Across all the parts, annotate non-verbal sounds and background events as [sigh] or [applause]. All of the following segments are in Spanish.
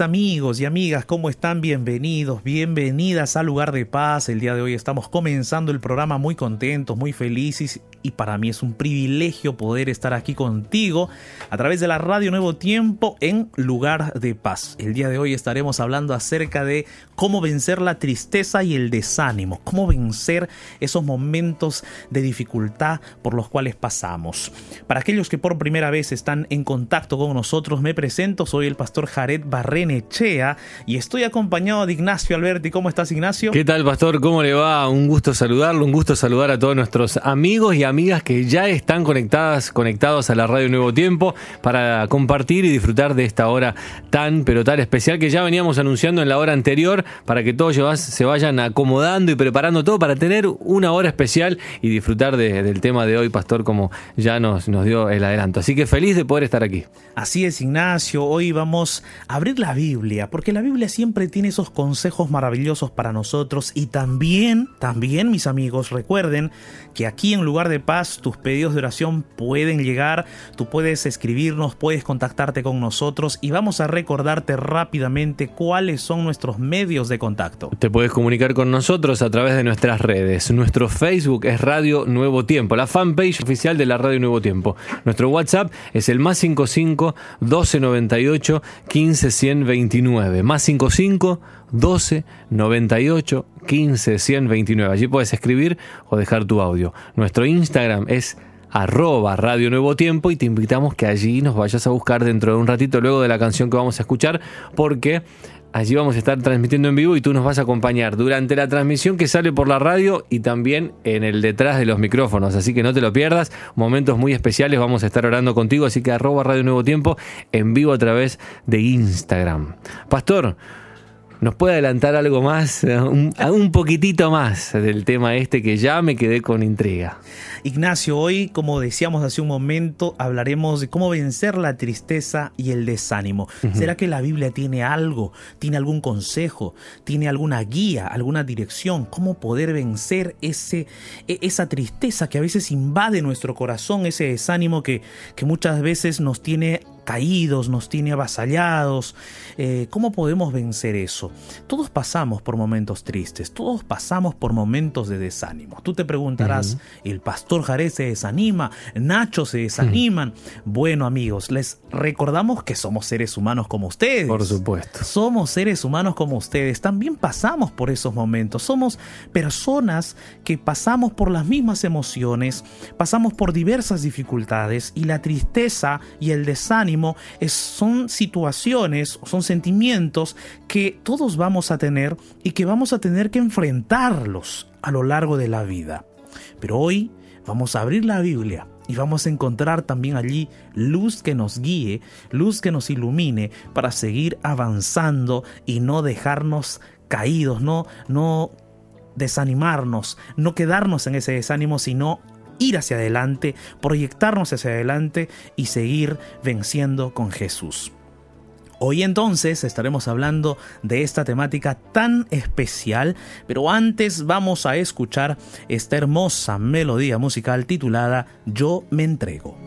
amigos y amigas, ¿cómo están? Bienvenidos, bienvenidas al lugar de paz. El día de hoy estamos comenzando el programa muy contentos, muy felices y para mí es un privilegio poder estar aquí contigo a través de la radio Nuevo Tiempo en lugar de paz. El día de hoy estaremos hablando acerca de cómo vencer la tristeza y el desánimo, cómo vencer esos momentos de dificultad por los cuales pasamos. Para aquellos que por primera vez están en contacto con nosotros, me presento, soy el pastor Jared Barrenechea y estoy acompañado de Ignacio Alberti. ¿Cómo estás, Ignacio? ¿Qué tal, pastor? ¿Cómo le va? Un gusto saludarlo, un gusto saludar a todos nuestros amigos y amigas que ya están conectadas, conectados a la Radio Nuevo Tiempo para compartir y disfrutar de esta hora tan, pero tan especial que ya veníamos anunciando en la hora anterior para que todos se vayan acomodando y preparando todo para tener una hora especial y disfrutar del tema de hoy, pastor, como ya nos, nos dio el adelanto. Así que feliz de poder estar aquí. Así es, Ignacio. Hoy vamos a abrir la Biblia, porque la Biblia siempre tiene esos consejos maravillosos para nosotros y también, también, mis amigos, recuerden que aquí en lugar de paz, tus pedidos de oración pueden llegar, tú puedes escribirnos, puedes contactarte con nosotros y vamos a recordarte rápidamente cuáles son nuestros medios de contacto. Te puedes comunicar con nosotros a través de nuestras redes. Nuestro Facebook es Radio Nuevo Tiempo, la fanpage oficial de la Radio Nuevo Tiempo. Nuestro WhatsApp es el más 55 1298 15 129. Más 55 12 98 15 129. Allí puedes escribir o dejar tu audio. Nuestro Instagram es arroba Radio Nuevo Tiempo y te invitamos que allí nos vayas a buscar dentro de un ratito luego de la canción que vamos a escuchar porque allí vamos a estar transmitiendo en vivo y tú nos vas a acompañar durante la transmisión que sale por la radio y también en el detrás de los micrófonos, así que no te lo pierdas, momentos muy especiales, vamos a estar orando contigo, así que arroba Radio Nuevo Tiempo en vivo a través de Instagram. Pastor, ¿Nos puede adelantar algo más, [laughs] un, un, poquitito más del tema este que ya me quedé con intriga? Ignacio, hoy, como decíamos hace un momento, hablaremos de cómo vencer la tristeza y el desánimo. ¿Será que la Biblia tiene algo, tiene algún consejo, tiene alguna guía, alguna dirección? ¿Cómo poder vencer ese, e, esa tristeza que a veces invade nuestro corazón, ese desánimo que, que muchas veces nos tiene caídos, nos tiene avasallados. Eh, ¿Cómo podemos vencer eso? Todos pasamos por momentos tristes, todos pasamos por momentos de desánimo. Tú te preguntarás, ¿el pastor Jarez se desanima? ¿Nacho se desaniman? Bueno amigos, les recordamos que somos seres humanos como ustedes. Por supuesto. Somos seres humanos como ustedes. También pasamos por esos momentos. Somos personas que pasamos por las mismas emociones, pasamos por diversas dificultades y la tristeza y el desánimo son situaciones, son sentimientos que todos vamos a tener y que vamos a tener que enfrentarlos a lo largo de la vida. Pero hoy vamos a abrir la Biblia y vamos a encontrar también allí luz que nos guíe, luz que nos ilumine para seguir avanzando y no dejarnos caídos, no, no desanimarnos, no quedarnos en ese desánimo, sino ir hacia adelante, proyectarnos hacia adelante y seguir venciendo con Jesús. Hoy entonces estaremos hablando de esta temática tan especial, pero antes vamos a escuchar esta hermosa melodía musical titulada Yo me entrego.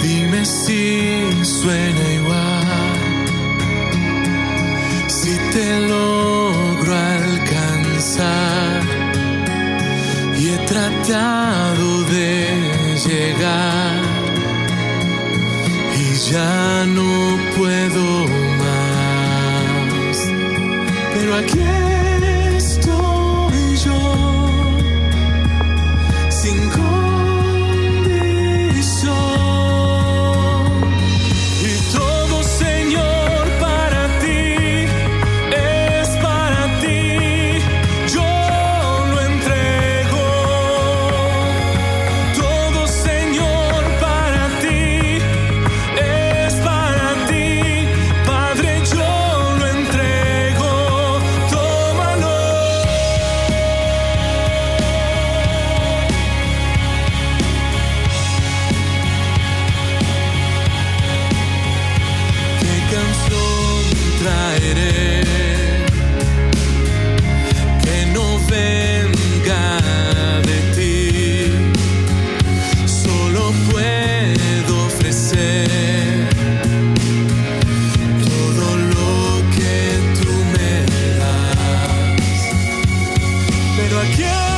Dime si suena y he tratado de llegar y ya no puedo más. Pero aquí Yeah.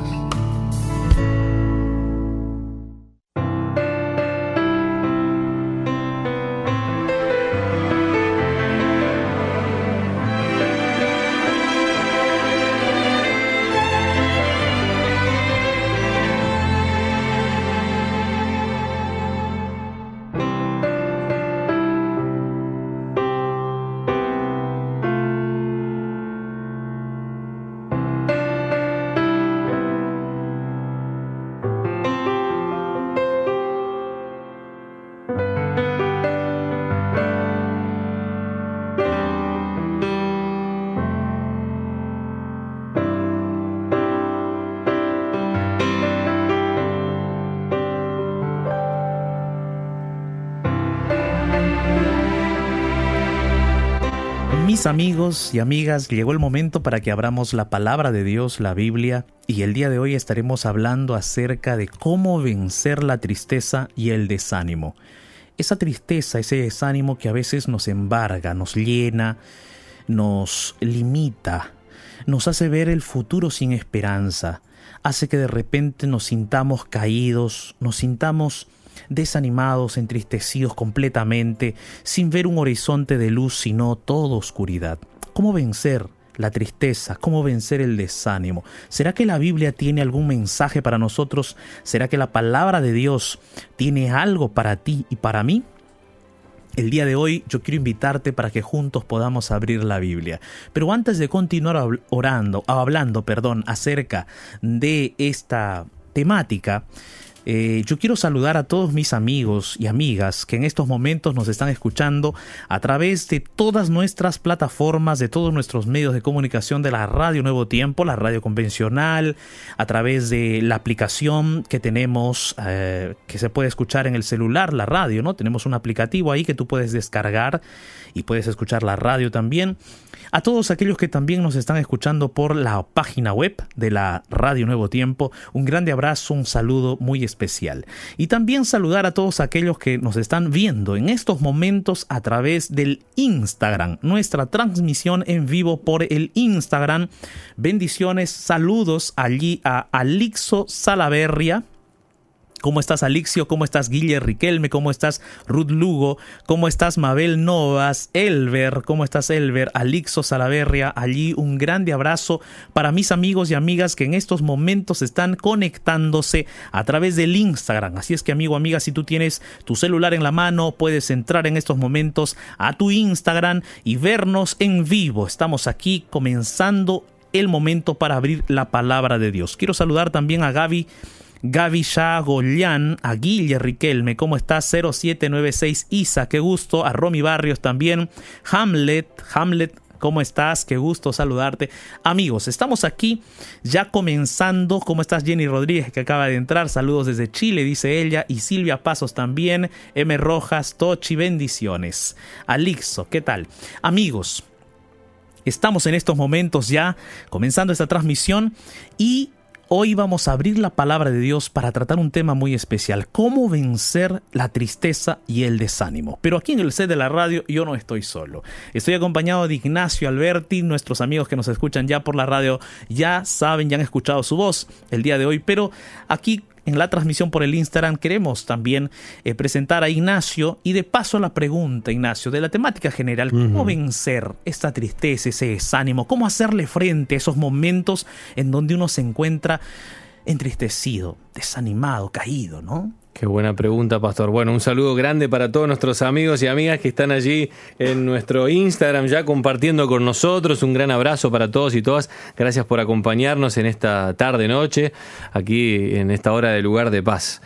Amigos y amigas, llegó el momento para que abramos la palabra de Dios, la Biblia, y el día de hoy estaremos hablando acerca de cómo vencer la tristeza y el desánimo. Esa tristeza, ese desánimo que a veces nos embarga, nos llena, nos limita, nos hace ver el futuro sin esperanza, hace que de repente nos sintamos caídos, nos sintamos desanimados, entristecidos completamente, sin ver un horizonte de luz, sino toda oscuridad. ¿Cómo vencer la tristeza? ¿Cómo vencer el desánimo? ¿Será que la Biblia tiene algún mensaje para nosotros? ¿Será que la palabra de Dios tiene algo para ti y para mí? El día de hoy yo quiero invitarte para que juntos podamos abrir la Biblia. Pero antes de continuar orando, hablando, perdón, acerca de esta temática, eh, yo quiero saludar a todos mis amigos y amigas que en estos momentos nos están escuchando a través de todas nuestras plataformas, de todos nuestros medios de comunicación de la Radio Nuevo Tiempo, la radio convencional, a través de la aplicación que tenemos eh, que se puede escuchar en el celular, la radio, ¿no? Tenemos un aplicativo ahí que tú puedes descargar y puedes escuchar la radio también. A todos aquellos que también nos están escuchando por la página web de la Radio Nuevo Tiempo, un grande abrazo, un saludo muy especial. Y también saludar a todos aquellos que nos están viendo en estos momentos a través del Instagram, nuestra transmisión en vivo por el Instagram. Bendiciones, saludos allí a Alixo Salaverria ¿Cómo estás Alixio? ¿Cómo estás Guille Riquelme? ¿Cómo estás Ruth Lugo? ¿Cómo estás Mabel Novas? Elber, ¿cómo estás Elber? Alixo Salaverria, allí un grande abrazo para mis amigos y amigas que en estos momentos están conectándose a través del Instagram. Así es que amigo, amiga, si tú tienes tu celular en la mano, puedes entrar en estos momentos a tu Instagram y vernos en vivo. Estamos aquí comenzando el momento para abrir la palabra de Dios. Quiero saludar también a Gaby Gaby Gollán, a Guille Riquelme, ¿cómo estás? 0796 Isa, qué gusto, a Romy Barrios también, Hamlet, Hamlet, ¿Cómo estás? Qué gusto saludarte. Amigos, estamos aquí ya comenzando. ¿Cómo estás Jenny Rodríguez que acaba de entrar? Saludos desde Chile, dice ella. Y Silvia Pasos también. M. Rojas, Tochi, bendiciones. Alixo, ¿qué tal? Amigos, estamos en estos momentos ya comenzando esta transmisión y Hoy vamos a abrir la palabra de Dios para tratar un tema muy especial, cómo vencer la tristeza y el desánimo. Pero aquí en el set de la radio yo no estoy solo. Estoy acompañado de Ignacio Alberti, nuestros amigos que nos escuchan ya por la radio ya saben, ya han escuchado su voz el día de hoy, pero aquí en la transmisión por el Instagram queremos también eh, presentar a Ignacio y de paso la pregunta, Ignacio, de la temática general, ¿cómo vencer esta tristeza, ese desánimo? ¿Cómo hacerle frente a esos momentos en donde uno se encuentra entristecido, desanimado, caído, ¿no? Qué buena pregunta, Pastor. Bueno, un saludo grande para todos nuestros amigos y amigas que están allí en nuestro Instagram ya compartiendo con nosotros. Un gran abrazo para todos y todas. Gracias por acompañarnos en esta tarde-noche, aquí en esta hora de lugar de paz.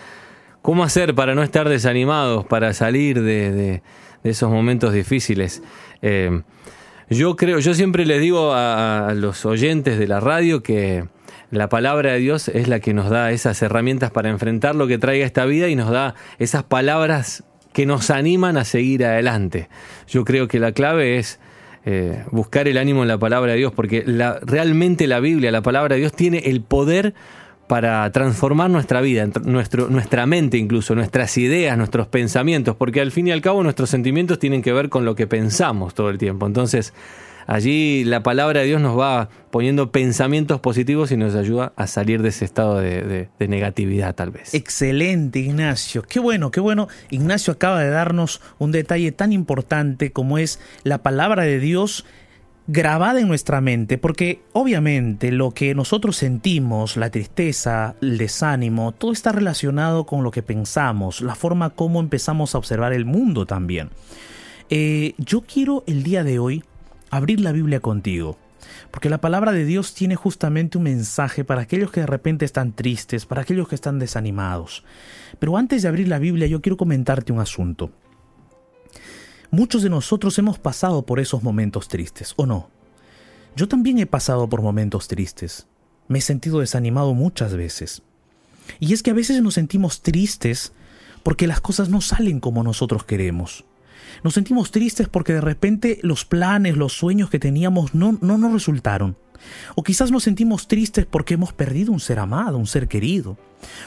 ¿Cómo hacer para no estar desanimados, para salir de, esos momentos difíciles? Eh, yo creo, yo siempre les digo a los oyentes de la radio que la palabra de Dios es la que nos da esas herramientas para enfrentar lo que traiga esta vida y nos da esas palabras que nos animan a seguir adelante. Yo creo que la clave es eh, buscar el ánimo en la palabra de Dios, porque realmente la Biblia, la palabra de Dios, tiene el poder para transformar nuestra vida, nuestra mente incluso, nuestras ideas, nuestros pensamientos, porque al fin y al cabo nuestros sentimientos tienen que ver con lo que pensamos todo el tiempo. Entonces, allí la palabra de Dios nos va poniendo pensamientos positivos y nos ayuda a salir de ese estado de, negatividad tal vez. Excelente, Ignacio. Qué bueno, qué bueno. Ignacio acaba de darnos un detalle tan importante como es la palabra de Dios grabada en nuestra mente, porque obviamente lo que nosotros sentimos, la tristeza, el desánimo, todo está relacionado con lo que pensamos, la forma como empezamos a observar el mundo también. Eh, yo quiero el día de hoy abrir la Biblia contigo, porque la palabra de Dios tiene justamente un mensaje para aquellos que de repente están tristes, para aquellos que están desanimados. Pero antes de abrir la Biblia yo quiero comentarte un asunto. Muchos de nosotros hemos pasado por esos momentos tristes, ¿o no? Yo también he pasado por momentos tristes. Me he sentido desanimado muchas veces. Y es que a veces nos sentimos tristes porque las cosas no salen como nosotros queremos. Nos sentimos tristes porque de repente los planes, los sueños que teníamos no, no nos resultaron. O quizás nos sentimos tristes porque hemos perdido un ser amado, un ser querido.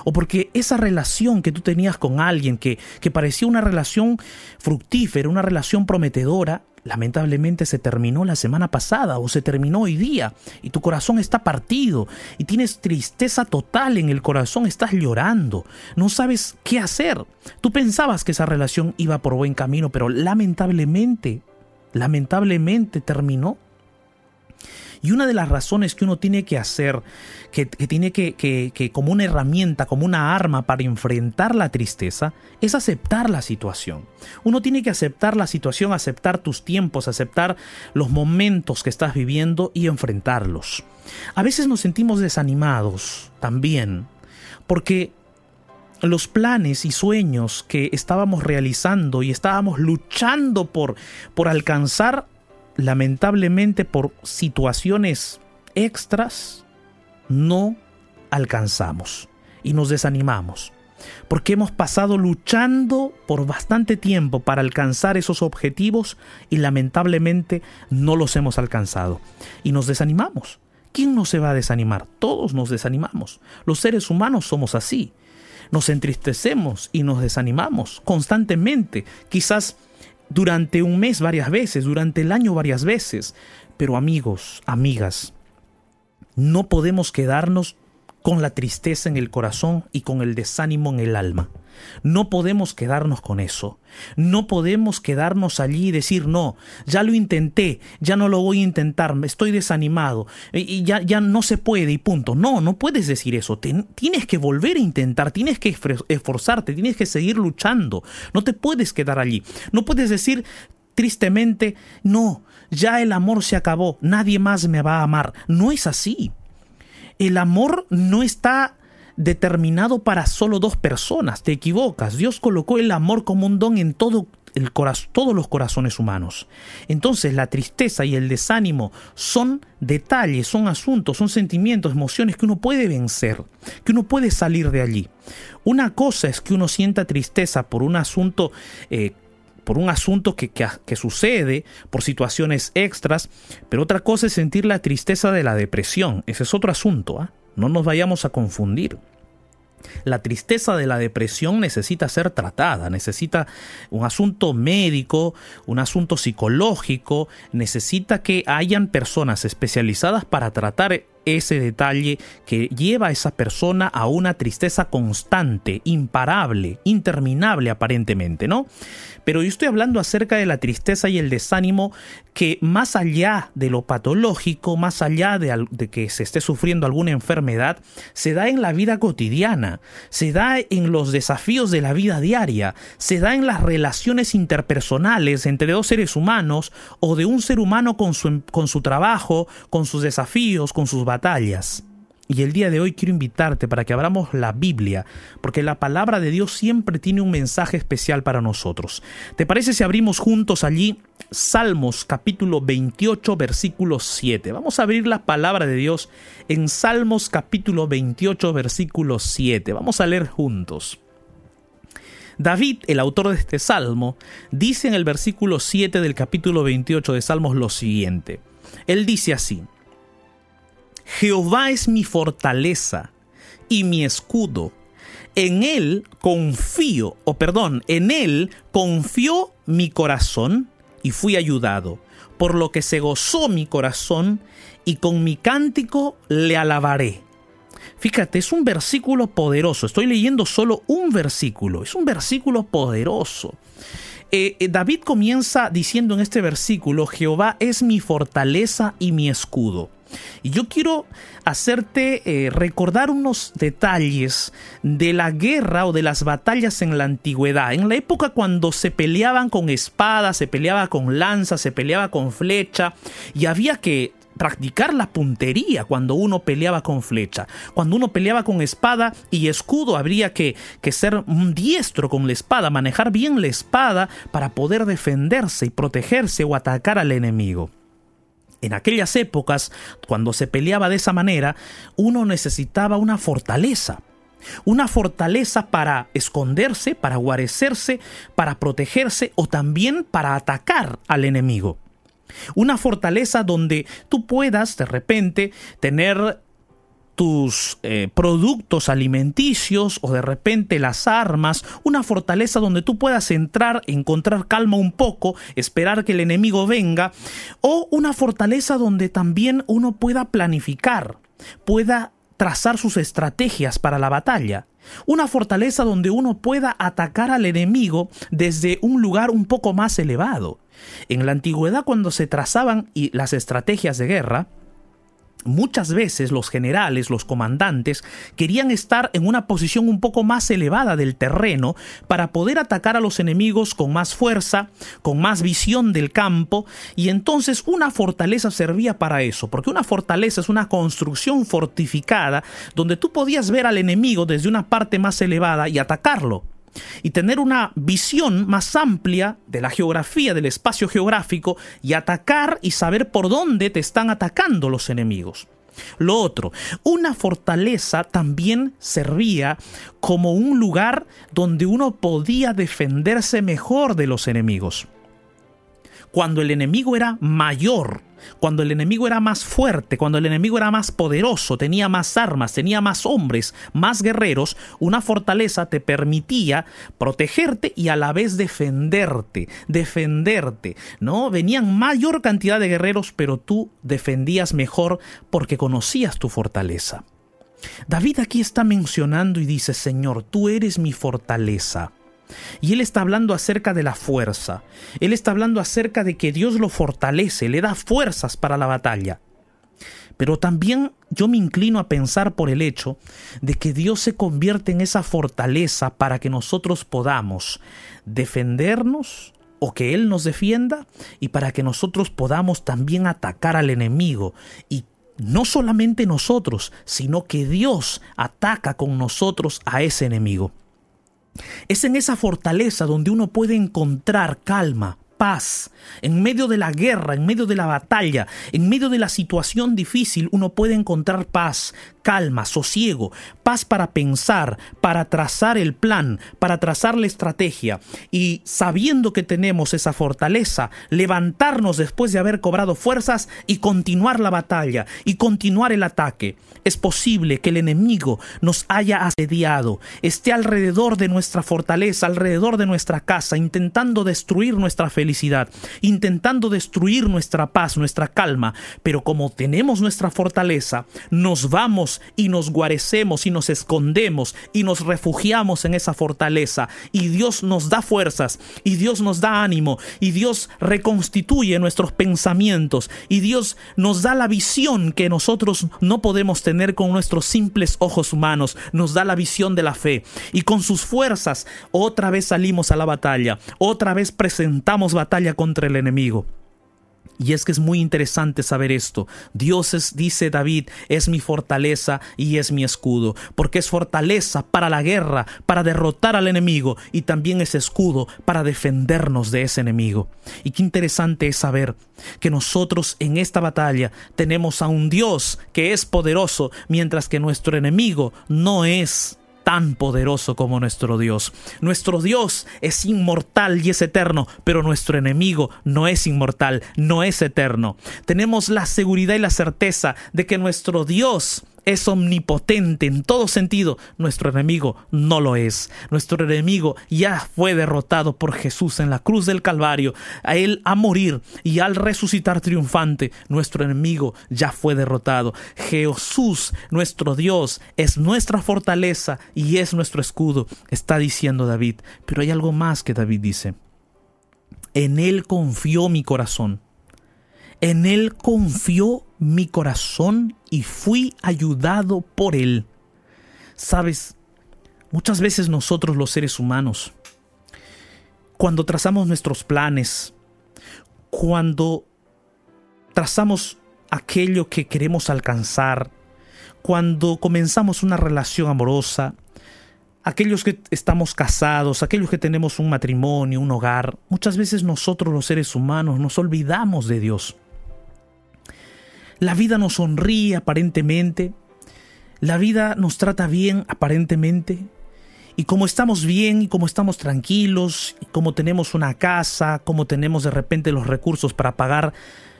O porque esa relación que tú tenías con alguien que, que parecía una relación fructífera, una relación prometedora, lamentablemente se terminó la semana pasada o se terminó hoy día y tu corazón está partido y tienes tristeza total en el corazón, estás llorando, no sabes qué hacer. Tú pensabas que esa relación iba por buen camino, pero lamentablemente, lamentablemente terminó y una de las razones que uno tiene que hacer, que, tiene que, que, como una herramienta, como una arma para enfrentar la tristeza, es aceptar la situación. Uno tiene que aceptar la situación, aceptar tus tiempos, aceptar los momentos que estás viviendo y enfrentarlos. A veces nos sentimos desanimados también, porque los planes y sueños que estábamos realizando y estábamos luchando por, por alcanzar lamentablemente por situaciones extras, no alcanzamos y nos desanimamos. Porque hemos pasado luchando por bastante tiempo para alcanzar esos objetivos y lamentablemente no los hemos alcanzado. Y nos desanimamos. ¿Quién no se va a desanimar? Todos nos desanimamos. Los seres humanos somos así. Nos entristecemos y nos desanimamos constantemente. Quizás durante un mes varias veces, durante el año varias veces. Pero amigos, amigas, no podemos quedarnos con la tristeza en el corazón y con el desánimo en el alma. No podemos quedarnos con eso. No podemos quedarnos allí y decir, no, ya lo intenté, ya no lo voy a intentar, estoy desanimado, ya, ya no se puede y punto. No, no puedes decir eso. tienes que volver a intentar, tienes que esforzarte, tienes que seguir luchando. No te puedes quedar allí. No puedes decir tristemente, no, ya el amor se acabó, nadie más me va a amar. No es así. El amor no está determinado para solo dos personas. Te equivocas. Dios colocó el amor como un don en todo el todos los corazones humanos. Entonces la tristeza y el desánimo son detalles, son asuntos, son sentimientos, emociones que uno puede vencer, que uno puede salir de allí. Una cosa es que uno sienta tristeza por un asunto eh, por un asunto que, que, sucede, por situaciones extras, pero otra cosa es sentir la tristeza de la depresión. Ese es otro asunto, ¿ah? no nos vayamos a confundir. La tristeza de la depresión necesita ser tratada, necesita un asunto médico, un asunto psicológico, necesita que hayan personas especializadas para tratar ese detalle que lleva a esa persona a una tristeza constante, imparable, interminable aparentemente, ¿no? Pero yo estoy hablando acerca de la tristeza y el desánimo que más allá de lo patológico, más allá de, que se esté sufriendo alguna enfermedad, se da en la vida cotidiana, se da en los desafíos de la vida diaria, se da en las relaciones interpersonales entre dos seres humanos o de un ser humano con su, con su trabajo, con sus desafíos, con sus batallas. Y el día de hoy quiero invitarte para que abramos la Biblia, porque la palabra de Dios siempre tiene un mensaje especial para nosotros. ¿Te parece si abrimos juntos allí Salmos capítulo 28 versículo 7? Vamos a abrir la palabra de Dios en Salmos capítulo 28 versículo 7. Vamos a leer juntos. David, el autor de este salmo, dice en el versículo 7 del capítulo 28 de Salmos lo siguiente. Él dice así, Jehová es mi fortaleza y mi escudo. En él confío, o perdón, en él confió mi corazón y fui ayudado, por lo que se gozó mi corazón y con mi cántico le alabaré. Fíjate, es un versículo poderoso. Estoy leyendo solo un versículo. Es un versículo poderoso. Eh, eh, David comienza diciendo en este versículo, Jehová es mi fortaleza y mi escudo. Y yo quiero hacerte eh, recordar unos detalles de la guerra o de las batallas en la antigüedad, en la época cuando se peleaban con espada, se peleaba con lanza, se peleaba con flecha y había que practicar la puntería cuando uno peleaba con flecha. Cuando uno peleaba con espada y escudo, habría que, que ser un diestro con la espada, manejar bien la espada para poder defenderse y protegerse o atacar al enemigo. En aquellas épocas, cuando se peleaba de esa manera, uno necesitaba una fortaleza. Una fortaleza para esconderse, para guarecerse, para protegerse o también para atacar al enemigo. Una fortaleza donde tú puedas de repente tener tus eh, productos alimenticios o de repente las armas, una fortaleza donde tú puedas entrar, encontrar calma un poco, esperar que el enemigo venga, o una fortaleza donde también uno pueda planificar, pueda trazar sus estrategias para la batalla. Una fortaleza donde uno pueda atacar al enemigo desde un lugar un poco más elevado. En la antigüedad cuando se trazaban las estrategias de guerra, Muchas veces los generales, los comandantes, querían estar en una posición un poco más elevada del terreno para poder atacar a los enemigos con más fuerza, con más visión del campo, y entonces una fortaleza servía para eso, porque una fortaleza es una construcción fortificada donde tú podías ver al enemigo desde una parte más elevada y atacarlo y tener una visión más amplia de la geografía, del espacio geográfico y atacar y saber por dónde te están atacando los enemigos. Lo otro, una fortaleza también servía como un lugar donde uno podía defenderse mejor de los enemigos. Cuando el enemigo era mayor, cuando el enemigo era más fuerte, cuando el enemigo era más poderoso, tenía más armas, tenía más hombres, más guerreros, una fortaleza te permitía protegerte y a la vez defenderte, defenderte, ¿no? Venían mayor cantidad de guerreros, pero tú defendías mejor porque conocías tu fortaleza. David aquí está mencionando y dice, Señor, tú eres mi fortaleza. Y él está hablando acerca de la fuerza. Él está hablando acerca de que Dios lo fortalece, le da fuerzas para la batalla. Pero también yo me inclino a pensar por el hecho de que Dios se convierte en esa fortaleza para que nosotros podamos defendernos o que Él nos defienda y para que nosotros podamos también atacar al enemigo y no solamente nosotros, sino que Dios ataca con nosotros a ese enemigo. Es en esa fortaleza donde uno puede encontrar calma, paz. En medio de la guerra, en medio de la batalla, en medio de la situación difícil, uno puede encontrar paz, calma, sosiego, paz para pensar, para trazar el plan, para trazar la estrategia y sabiendo que tenemos esa fortaleza, levantarnos después de haber cobrado fuerzas y continuar la batalla y continuar el ataque. Es posible que el enemigo nos haya asediado, esté alrededor de nuestra fortaleza, alrededor de nuestra casa, intentando destruir nuestra felicidad intentando destruir nuestra paz, nuestra calma, pero como tenemos nuestra fortaleza, nos vamos y nos guarecemos y nos escondemos y nos refugiamos en esa fortaleza. Y Dios nos da fuerzas y Dios nos da ánimo y Dios reconstituye nuestros pensamientos y Dios nos da la visión que nosotros no podemos tener con nuestros simples ojos humanos, nos da la visión de la fe. Y con sus fuerzas otra vez salimos a la batalla, otra vez presentamos batalla contra el enemigo. Y es que es muy interesante saber esto. Dios es, dice David, es mi fortaleza y es mi escudo, porque es fortaleza para la guerra, para derrotar al enemigo y también es escudo para defendernos de ese enemigo. Y qué interesante es saber que nosotros en esta batalla tenemos a un Dios que es poderoso, mientras que nuestro enemigo no es tan poderoso como nuestro Dios. Nuestro Dios es inmortal y es eterno, pero nuestro enemigo no es inmortal, no es eterno. Tenemos la seguridad y la certeza de que nuestro Dios es omnipotente en todo sentido, nuestro enemigo no lo es. Nuestro enemigo ya fue derrotado por Jesús en la cruz del Calvario. A él a morir y al resucitar triunfante, nuestro enemigo ya fue derrotado. Jesús, nuestro Dios, es nuestra fortaleza y es nuestro escudo, está diciendo David. Pero hay algo más que David dice. En él confió mi corazón. En Él confió mi corazón y fui ayudado por Él. Sabes, muchas veces nosotros los seres humanos, cuando trazamos nuestros planes, cuando trazamos aquello que queremos alcanzar, cuando comenzamos una relación amorosa, aquellos que estamos casados, aquellos que tenemos un matrimonio, un hogar, muchas veces nosotros los seres humanos nos olvidamos de Dios. La vida nos sonríe aparentemente, la vida nos trata bien aparentemente, y como estamos bien y como estamos tranquilos, como tenemos una casa, como tenemos de repente los recursos para pagar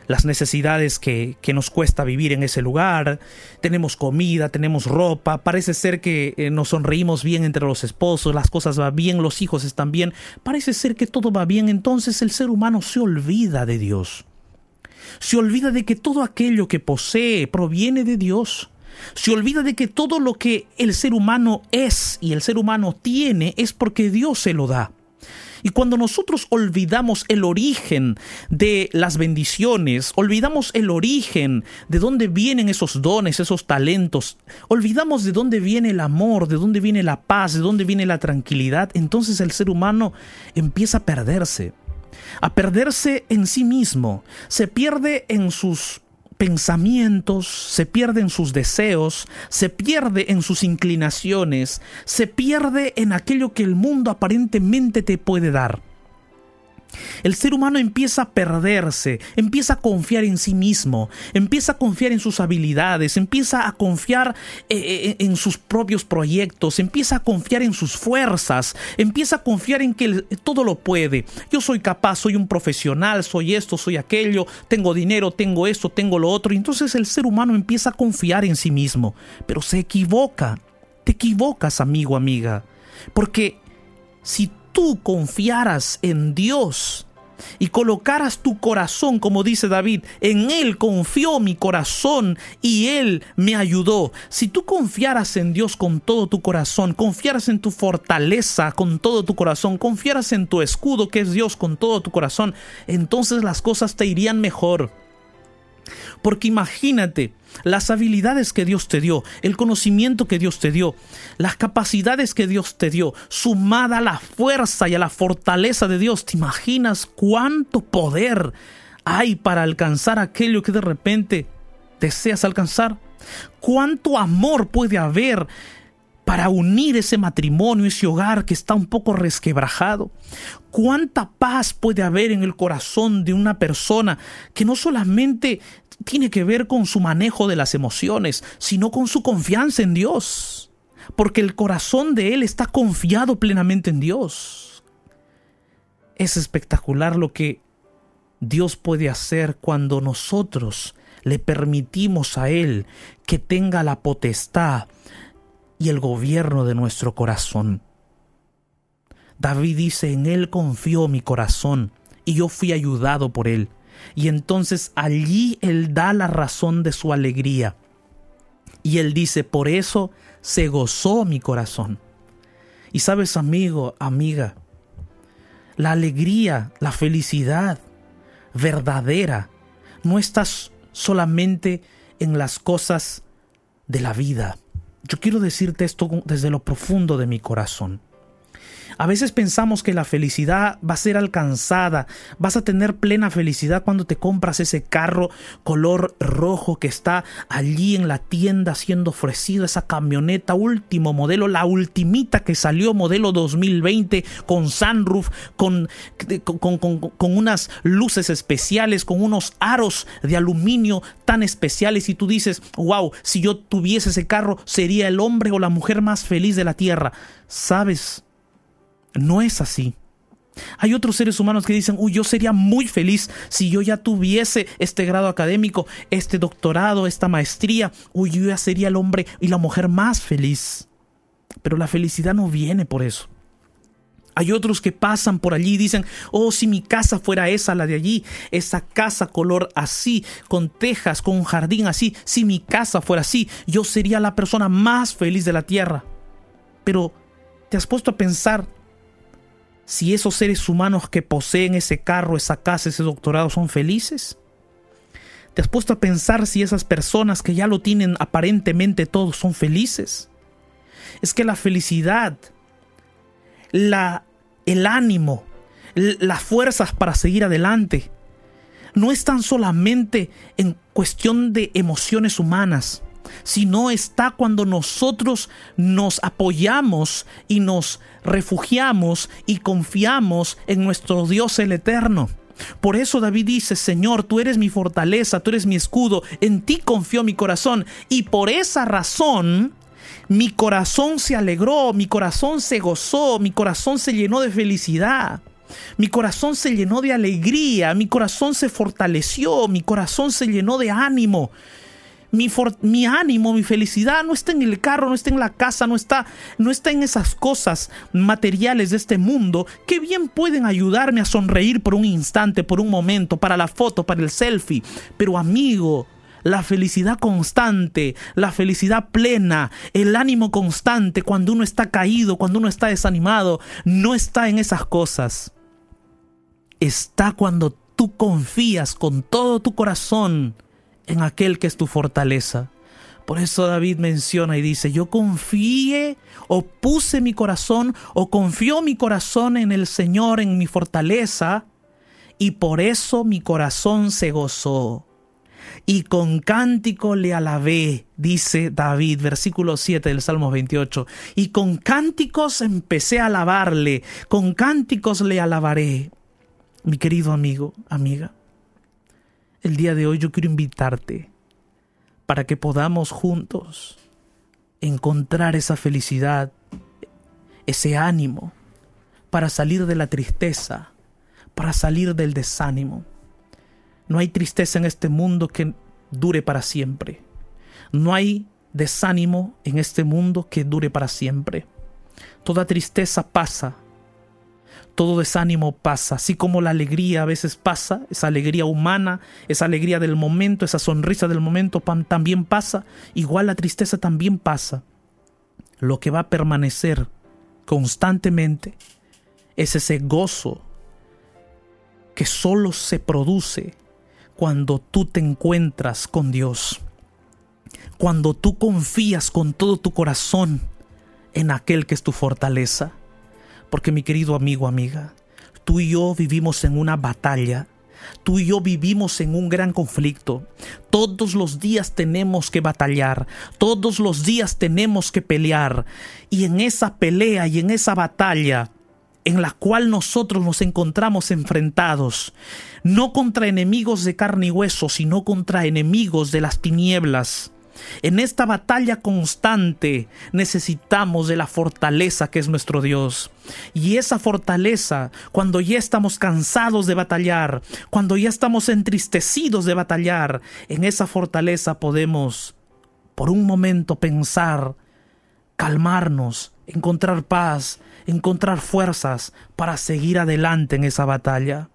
las necesidades que, que, nos cuesta vivir en ese lugar, tenemos comida, tenemos ropa, parece ser que eh, nos sonreímos bien entre los esposos, las cosas van bien, los hijos están bien, parece ser que todo va bien, entonces el ser humano se olvida de Dios se olvida de que todo aquello que posee proviene de Dios. Se olvida de que todo lo que el ser humano es y el ser humano tiene es porque Dios se lo da. Y cuando nosotros olvidamos el origen de las bendiciones, olvidamos el origen de dónde vienen esos dones, esos talentos, olvidamos de dónde viene el amor, de dónde viene la paz, de dónde viene la tranquilidad, entonces el ser humano empieza a perderse a perderse en sí mismo, se pierde en sus pensamientos, se pierde en sus deseos, se pierde en sus inclinaciones, se pierde en aquello que el mundo aparentemente te puede dar. El ser humano empieza a perderse, empieza a confiar en sí mismo, empieza a confiar en sus habilidades, empieza a confiar eh, eh, en sus propios proyectos, empieza a confiar en sus fuerzas, empieza a confiar en que todo lo puede. Yo soy capaz, soy un profesional, soy esto, soy aquello, tengo dinero, tengo esto, tengo lo otro. Entonces el ser humano empieza a confiar en sí mismo, pero se equivoca. Te equivocas, amigo, amiga. Porque si tú confiaras en Dios y colocaras tu corazón, como dice David, en Él confió mi corazón y Él me ayudó. Si tú confiaras en Dios con todo tu corazón, confiaras en tu fortaleza con todo tu corazón, confiaras en tu escudo que es Dios con todo tu corazón, entonces las cosas te irían mejor. Porque imagínate las habilidades que Dios te dio, el conocimiento que Dios te dio, las capacidades que Dios te dio, sumada a la fuerza y a la fortaleza de Dios. ¿Te imaginas cuánto poder hay para alcanzar aquello que de repente deseas alcanzar? ¿Cuánto amor puede haber para unir ese matrimonio, ese hogar que está un poco resquebrajado? ¿Cuánta paz puede haber en el corazón de una persona que no solamente tiene que ver con su manejo de las emociones, sino con su confianza en Dios? Porque el corazón de él está confiado plenamente en Dios. Es espectacular lo que Dios puede hacer cuando nosotros le permitimos a Él que tenga la potestad y el gobierno de nuestro corazón. David dice, en Él confió mi corazón y yo fui ayudado por Él. Y entonces allí Él da la razón de su alegría. Y Él dice, por eso se gozó mi corazón. Y sabes, amigo, amiga, la alegría, la felicidad verdadera no está solamente en las cosas de la vida yo quiero decirte esto desde lo profundo de mi corazón. A veces pensamos que la felicidad va a ser alcanzada, vas a tener plena felicidad cuando te compras ese carro color rojo que está allí en la tienda siendo ofrecido, esa camioneta último modelo, la ultimita que salió modelo 2020 con sunroof, con, con, con unas luces especiales, con unos aros de aluminio tan especiales y tú dices, wow, si yo tuviese ese carro sería el hombre o la mujer más feliz de la tierra. ¿Sabes? No es así. Hay otros seres humanos que dicen, uy, yo sería muy feliz si yo ya tuviese este grado académico, este doctorado, esta maestría, uy, yo ya sería el hombre y la mujer más feliz. Pero la felicidad no viene por eso. Hay otros que pasan por allí y dicen, oh, si mi casa fuera esa, la de allí, esa casa color así, con tejas, con un jardín así, si mi casa fuera así, yo sería la persona más feliz de la tierra. Pero, ¿te has puesto a pensar si esos seres humanos que poseen ese carro, esa casa, ese doctorado son felices? ¿Te has puesto a pensar si esas personas que ya lo tienen aparentemente todos son felices? Es que la felicidad, la el ánimo, las fuerzas para seguir adelante. No están solamente en cuestión de emociones humanas, sino está cuando nosotros nos apoyamos y nos refugiamos y confiamos en nuestro Dios el Eterno. Por eso David dice, Señor, tú eres mi fortaleza, tú eres mi escudo, en ti confió mi corazón. Y por esa razón mi corazón se alegró, mi corazón se gozó, mi corazón se llenó de felicidad. Mi corazón se llenó de alegría, mi corazón se fortaleció, mi corazón se llenó de ánimo. Mi, mi, ánimo, mi felicidad no está en el carro, no está en la casa, no está, no está en esas cosas materiales de este mundo que bien pueden ayudarme a sonreír por un instante, por un momento, para la foto, para el selfie. Pero amigo, la felicidad constante, la felicidad plena, el ánimo constante cuando uno está caído, cuando uno está desanimado, no está en esas cosas. Está cuando tú confías con todo tu corazón en aquel que es tu fortaleza. Por eso David menciona y dice, yo confié o puse mi corazón o confió mi corazón en el Señor, en mi fortaleza, y por eso mi corazón se gozó y con cántico le alabé, dice David, versículo 7 del Salmo 28. Y con cánticos empecé a alabarle, con cánticos le alabaré. Mi querido amigo, amiga, el día de hoy yo quiero invitarte para que podamos juntos encontrar esa felicidad, ese ánimo, para salir de la tristeza, para salir del desánimo no hay tristeza en este mundo que dure para siempre. No hay desánimo en este mundo que dure para siempre. Toda tristeza pasa. Todo desánimo pasa, así como la alegría a veces pasa, esa alegría humana, esa alegría del momento, esa sonrisa del momento también pasa, igual la tristeza también pasa. Lo que va a permanecer constantemente es ese gozo que solo se produce cuando tú te encuentras con Dios, cuando tú confías con todo tu corazón en aquel que es tu fortaleza. Porque mi querido amigo, amiga, tú y yo vivimos en una batalla. Tú y yo vivimos en un gran conflicto. Todos los días tenemos que batallar. Todos los días tenemos que pelear. Y en esa pelea y en esa batalla en la cual nosotros nos encontramos enfrentados, no contra enemigos de carne y hueso, sino contra enemigos de las tinieblas. En esta batalla constante necesitamos de la fortaleza que es nuestro Dios. Y esa fortaleza, cuando ya estamos cansados de batallar, cuando ya estamos entristecidos de batallar, en esa fortaleza podemos por un momento pensar, calmarnos, encontrar paz, encontrar fuerzas para seguir adelante en esa batalla.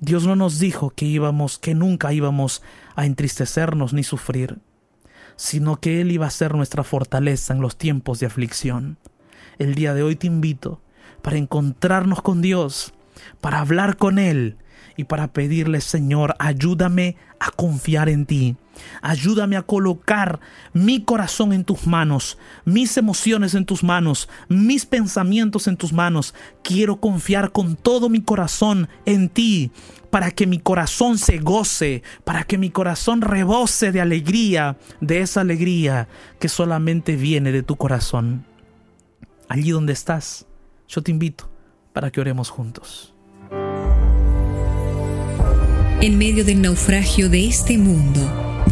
Dios no nos dijo que íbamos, que nunca íbamos a entristecernos ni sufrir, sino que Él iba a ser nuestra fortaleza en los tiempos de aflicción. El día de hoy te invito para encontrarnos con Dios, para hablar con Él y para pedirle, Señor, ayúdame a confiar en ti. Ayúdame a colocar mi corazón en tus manos, mis emociones en tus manos, mis pensamientos en tus manos. Quiero confiar con todo mi corazón en ti, para que mi corazón se goce, para que mi corazón rebose de alegría, de esa alegría que solamente viene de tu corazón. Allí donde estás, yo te invito para que oremos juntos en medio del naufragio de este mundo.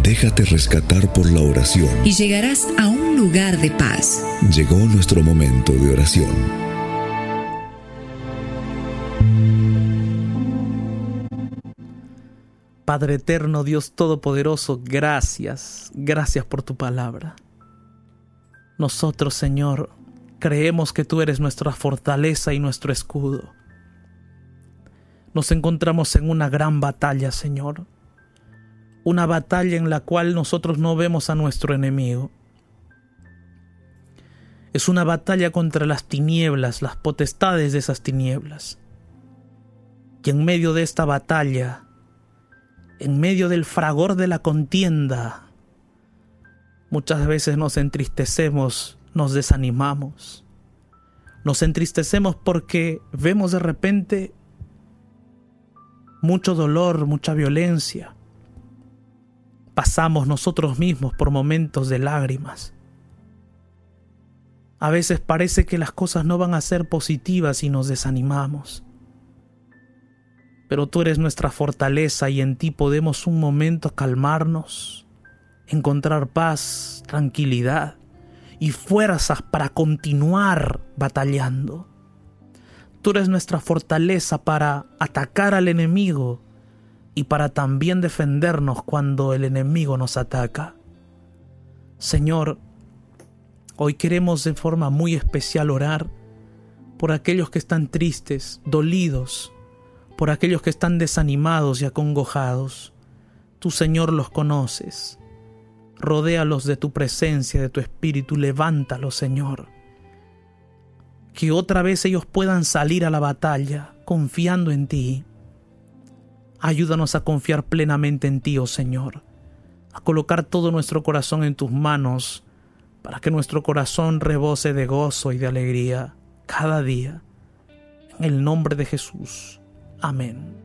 Déjate rescatar por la oración. Y llegarás a un lugar de paz. Llegó nuestro momento de oración. Padre eterno, Dios Todopoderoso, gracias, gracias por tu palabra. Nosotros, Señor, creemos que tú eres nuestra fortaleza y nuestro escudo. Nos encontramos en una gran batalla, Señor. Una batalla en la cual nosotros no vemos a nuestro enemigo. Es una batalla contra las tinieblas, las potestades de esas tinieblas. Y en medio de esta batalla, en medio del fragor de la contienda, muchas veces nos entristecemos, nos desanimamos. Nos entristecemos porque vemos de repente mucho dolor, mucha violencia. Pasamos nosotros mismos por momentos de lágrimas. A veces parece que las cosas no van a ser positivas y nos desanimamos pero tú eres nuestra fortaleza y en ti podemos un momento calmarnos, encontrar paz, tranquilidad y fuerzas para continuar batallando. Tú eres nuestra fortaleza para atacar al enemigo y para también defendernos cuando el enemigo nos ataca. Señor, hoy queremos de forma muy especial orar por aquellos que están tristes, dolidos, por aquellos que están desanimados y acongojados. Tú, Señor, los conoces. Rodéalos de tu presencia, de tu espíritu, levántalos, Señor. Que otra vez ellos puedan salir a la batalla confiando en ti. Ayúdanos a confiar plenamente en ti, oh Señor, a colocar todo nuestro corazón en tus manos, para que nuestro corazón rebose de gozo y de alegría cada día. En el nombre de Jesús. Amén.